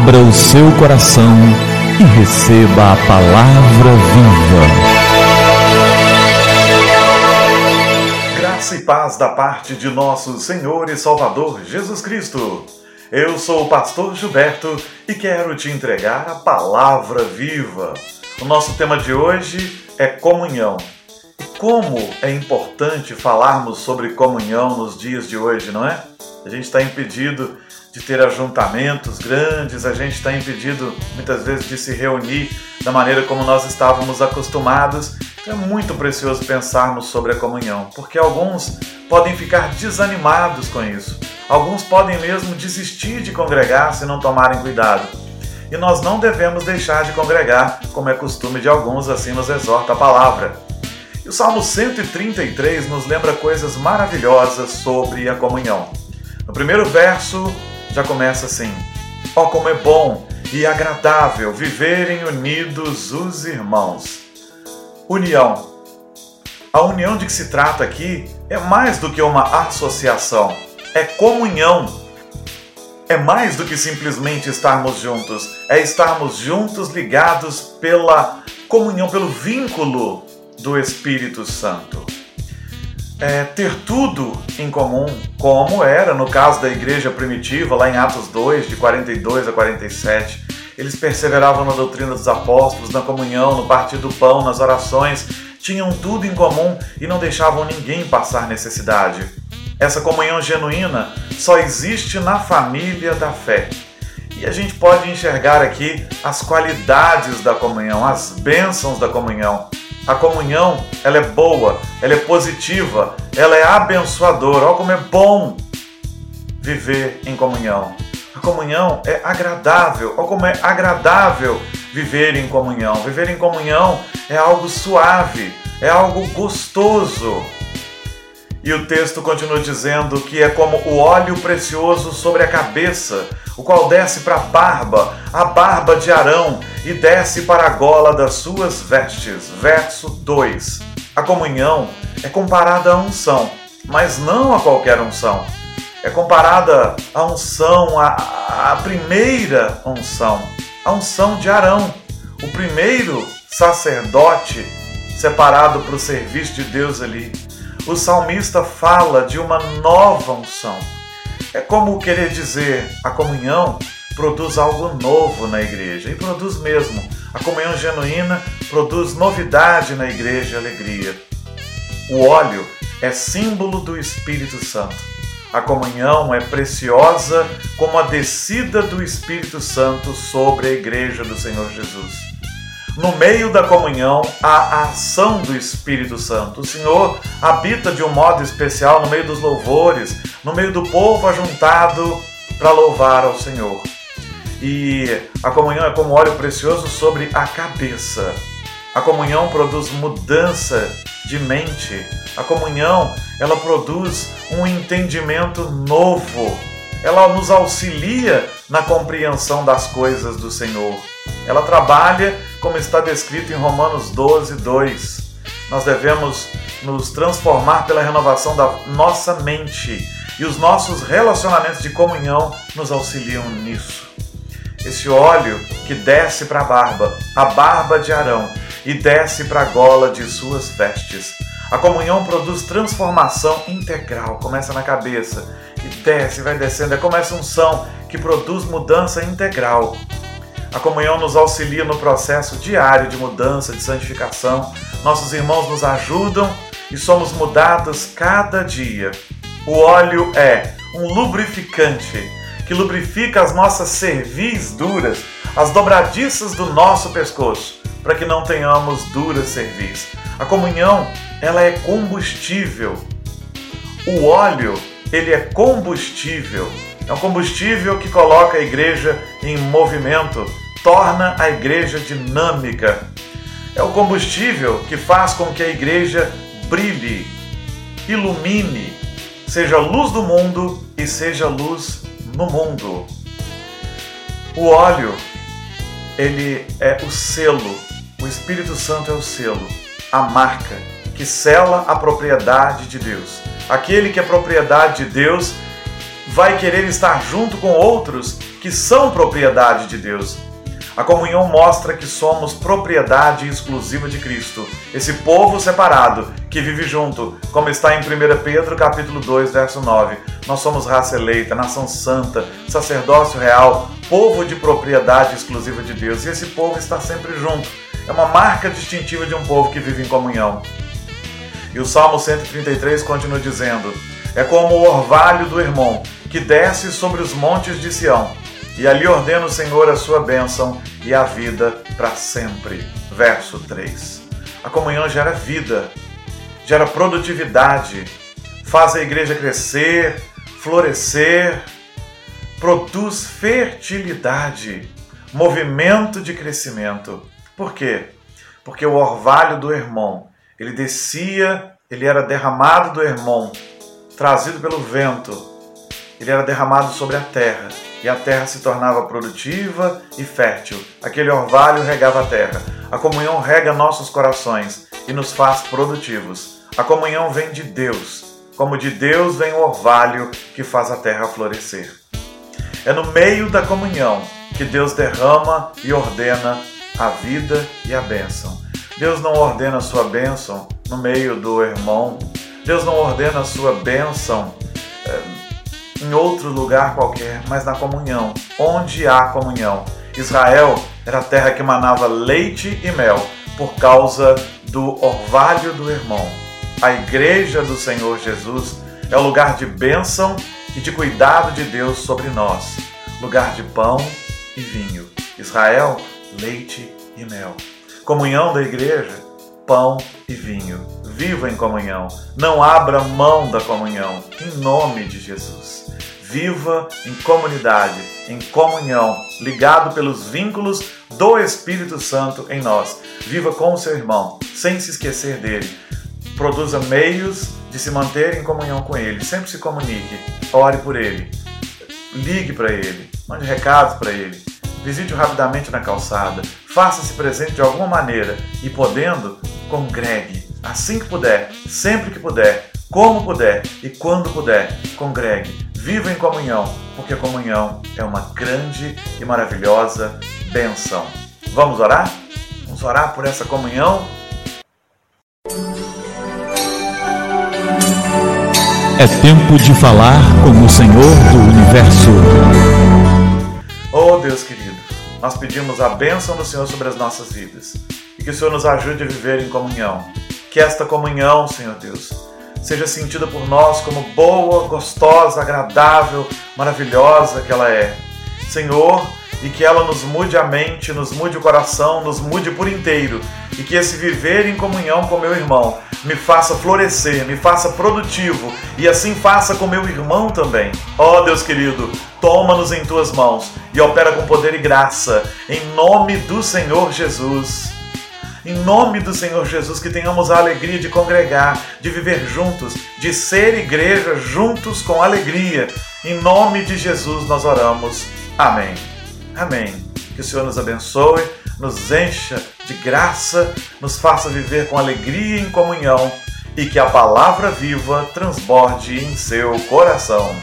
Abra o seu coração e receba a palavra viva. Graça e paz da parte de nosso Senhor e Salvador Jesus Cristo. Eu sou o pastor Gilberto e quero te entregar a palavra viva. O nosso tema de hoje é comunhão. E como é importante falarmos sobre comunhão nos dias de hoje, não é? A gente está impedido de ter ajuntamentos grandes, a gente está impedido muitas vezes de se reunir da maneira como nós estávamos acostumados. Então é muito precioso pensarmos sobre a comunhão, porque alguns podem ficar desanimados com isso. Alguns podem mesmo desistir de congregar se não tomarem cuidado. E nós não devemos deixar de congregar, como é costume de alguns, assim nos exorta a palavra. E o Salmo 133 nos lembra coisas maravilhosas sobre a comunhão. No primeiro verso, já começa assim: Ó, oh, como é bom e agradável viverem unidos os irmãos. União. A união de que se trata aqui é mais do que uma associação, é comunhão. É mais do que simplesmente estarmos juntos, é estarmos juntos ligados pela comunhão, pelo vínculo do Espírito Santo é, ter tudo em comum, como era no caso da igreja primitiva, lá em Atos 2, de 42 a 47. Eles perseveravam na doutrina dos apóstolos, na comunhão, no partir do pão, nas orações, tinham tudo em comum e não deixavam ninguém passar necessidade. Essa comunhão genuína só existe na família da fé. E a gente pode enxergar aqui as qualidades da comunhão, as bênçãos da comunhão. A comunhão, ela é boa, ela é positiva, ela é abençoadora. Olha como é bom viver em comunhão. A comunhão é agradável. Olha como é agradável viver em comunhão. Viver em comunhão é algo suave, é algo gostoso. E o texto continua dizendo que é como o óleo precioso sobre a cabeça, o qual desce para a barba, a barba de Arão, e desce para a gola das suas vestes. Verso 2. A comunhão é comparada à unção, mas não a qualquer unção. É comparada à unção, à, à primeira unção, a unção de Arão, o primeiro sacerdote separado para o serviço de Deus ali o salmista fala de uma nova unção. É como querer dizer, a comunhão produz algo novo na igreja, e produz mesmo. A comunhão genuína produz novidade na igreja e alegria. O óleo é símbolo do Espírito Santo. A comunhão é preciosa como a descida do Espírito Santo sobre a igreja do Senhor Jesus. No meio da comunhão, a ação do Espírito Santo. O Senhor habita de um modo especial no meio dos louvores, no meio do povo ajuntado para louvar ao Senhor. E a comunhão é como óleo precioso sobre a cabeça. A comunhão produz mudança de mente. A comunhão, ela produz um entendimento novo. Ela nos auxilia na compreensão das coisas do Senhor. Ela trabalha como está descrito em Romanos 12, 2. Nós devemos nos transformar pela renovação da nossa mente e os nossos relacionamentos de comunhão nos auxiliam nisso. Esse óleo que desce para a barba, a barba de Arão, e desce para a gola de suas vestes. A comunhão produz transformação integral, começa na cabeça e desce, vai descendo, é como essa unção que produz mudança integral. A comunhão nos auxilia no processo diário de mudança, de santificação. Nossos irmãos nos ajudam e somos mudados cada dia. O óleo é um lubrificante que lubrifica as nossas cervis duras, as dobradiças do nosso pescoço, para que não tenhamos duras cervis. A comunhão, ela é combustível. O óleo, ele é combustível é um combustível que coloca a igreja em movimento, torna a igreja dinâmica. É o combustível que faz com que a igreja brilhe, ilumine, seja luz do mundo e seja luz no mundo. O óleo, ele é o selo, o Espírito Santo é o selo, a marca que sela a propriedade de Deus. Aquele que é propriedade de Deus vai querer estar junto com outros que são propriedade de Deus. A comunhão mostra que somos propriedade exclusiva de Cristo, esse povo separado que vive junto, como está em 1 Pedro capítulo 2, verso 9. Nós somos raça eleita, nação santa, sacerdócio real, povo de propriedade exclusiva de Deus, e esse povo está sempre junto. É uma marca distintiva de um povo que vive em comunhão. E o Salmo 133 continua dizendo: É como o orvalho do irmão que desce sobre os montes de Sião e ali ordena o Senhor a sua bênção e a vida para sempre. Verso 3. A comunhão gera vida, gera produtividade, faz a igreja crescer, florescer, produz fertilidade, movimento de crescimento. Por quê? Porque o orvalho do irmão, ele descia, ele era derramado do irmão, trazido pelo vento, ele era derramado sobre a terra e a terra se tornava produtiva e fértil. Aquele orvalho regava a terra. A comunhão rega nossos corações e nos faz produtivos. A comunhão vem de Deus, como de Deus vem o orvalho que faz a terra florescer. É no meio da comunhão que Deus derrama e ordena a vida e a bênção. Deus não ordena a sua bênção no meio do irmão. Deus não ordena a sua bênção em outro lugar qualquer, mas na comunhão, onde há comunhão. Israel era a terra que manava leite e mel por causa do orvalho do irmão. A igreja do Senhor Jesus é o lugar de bênção e de cuidado de Deus sobre nós, lugar de pão e vinho. Israel, leite e mel. Comunhão da igreja, pão e vinho. Viva em comunhão. Não abra mão da comunhão. Em nome de Jesus. Viva em comunidade, em comunhão, ligado pelos vínculos do Espírito Santo em nós. Viva com o seu irmão, sem se esquecer dele. Produza meios de se manter em comunhão com ele. Sempre se comunique. Ore por ele. Ligue para ele. Mande recados para ele. Visite-o rapidamente na calçada. Faça-se presente de alguma maneira e, podendo, congregue. Assim que puder, sempre que puder, como puder e quando puder, congregue Viva em comunhão, porque a comunhão é uma grande e maravilhosa benção. Vamos orar? Vamos orar por essa comunhão? É tempo de falar com o Senhor do Universo. Oh Deus querido, nós pedimos a bênção do Senhor sobre as nossas vidas e que o Senhor nos ajude a viver em comunhão. Que esta comunhão, Senhor Deus, seja sentida por nós como boa, gostosa, agradável, maravilhosa que ela é. Senhor, e que ela nos mude a mente, nos mude o coração, nos mude por inteiro, e que esse viver em comunhão com meu irmão me faça florescer, me faça produtivo, e assim faça com meu irmão também. Ó oh, Deus querido, toma-nos em tuas mãos e opera com poder e graça, em nome do Senhor Jesus. Em nome do Senhor Jesus, que tenhamos a alegria de congregar, de viver juntos, de ser igreja juntos com alegria. Em nome de Jesus nós oramos. Amém. Amém. Que o Senhor nos abençoe, nos encha de graça, nos faça viver com alegria e em comunhão e que a palavra viva transborde em seu coração.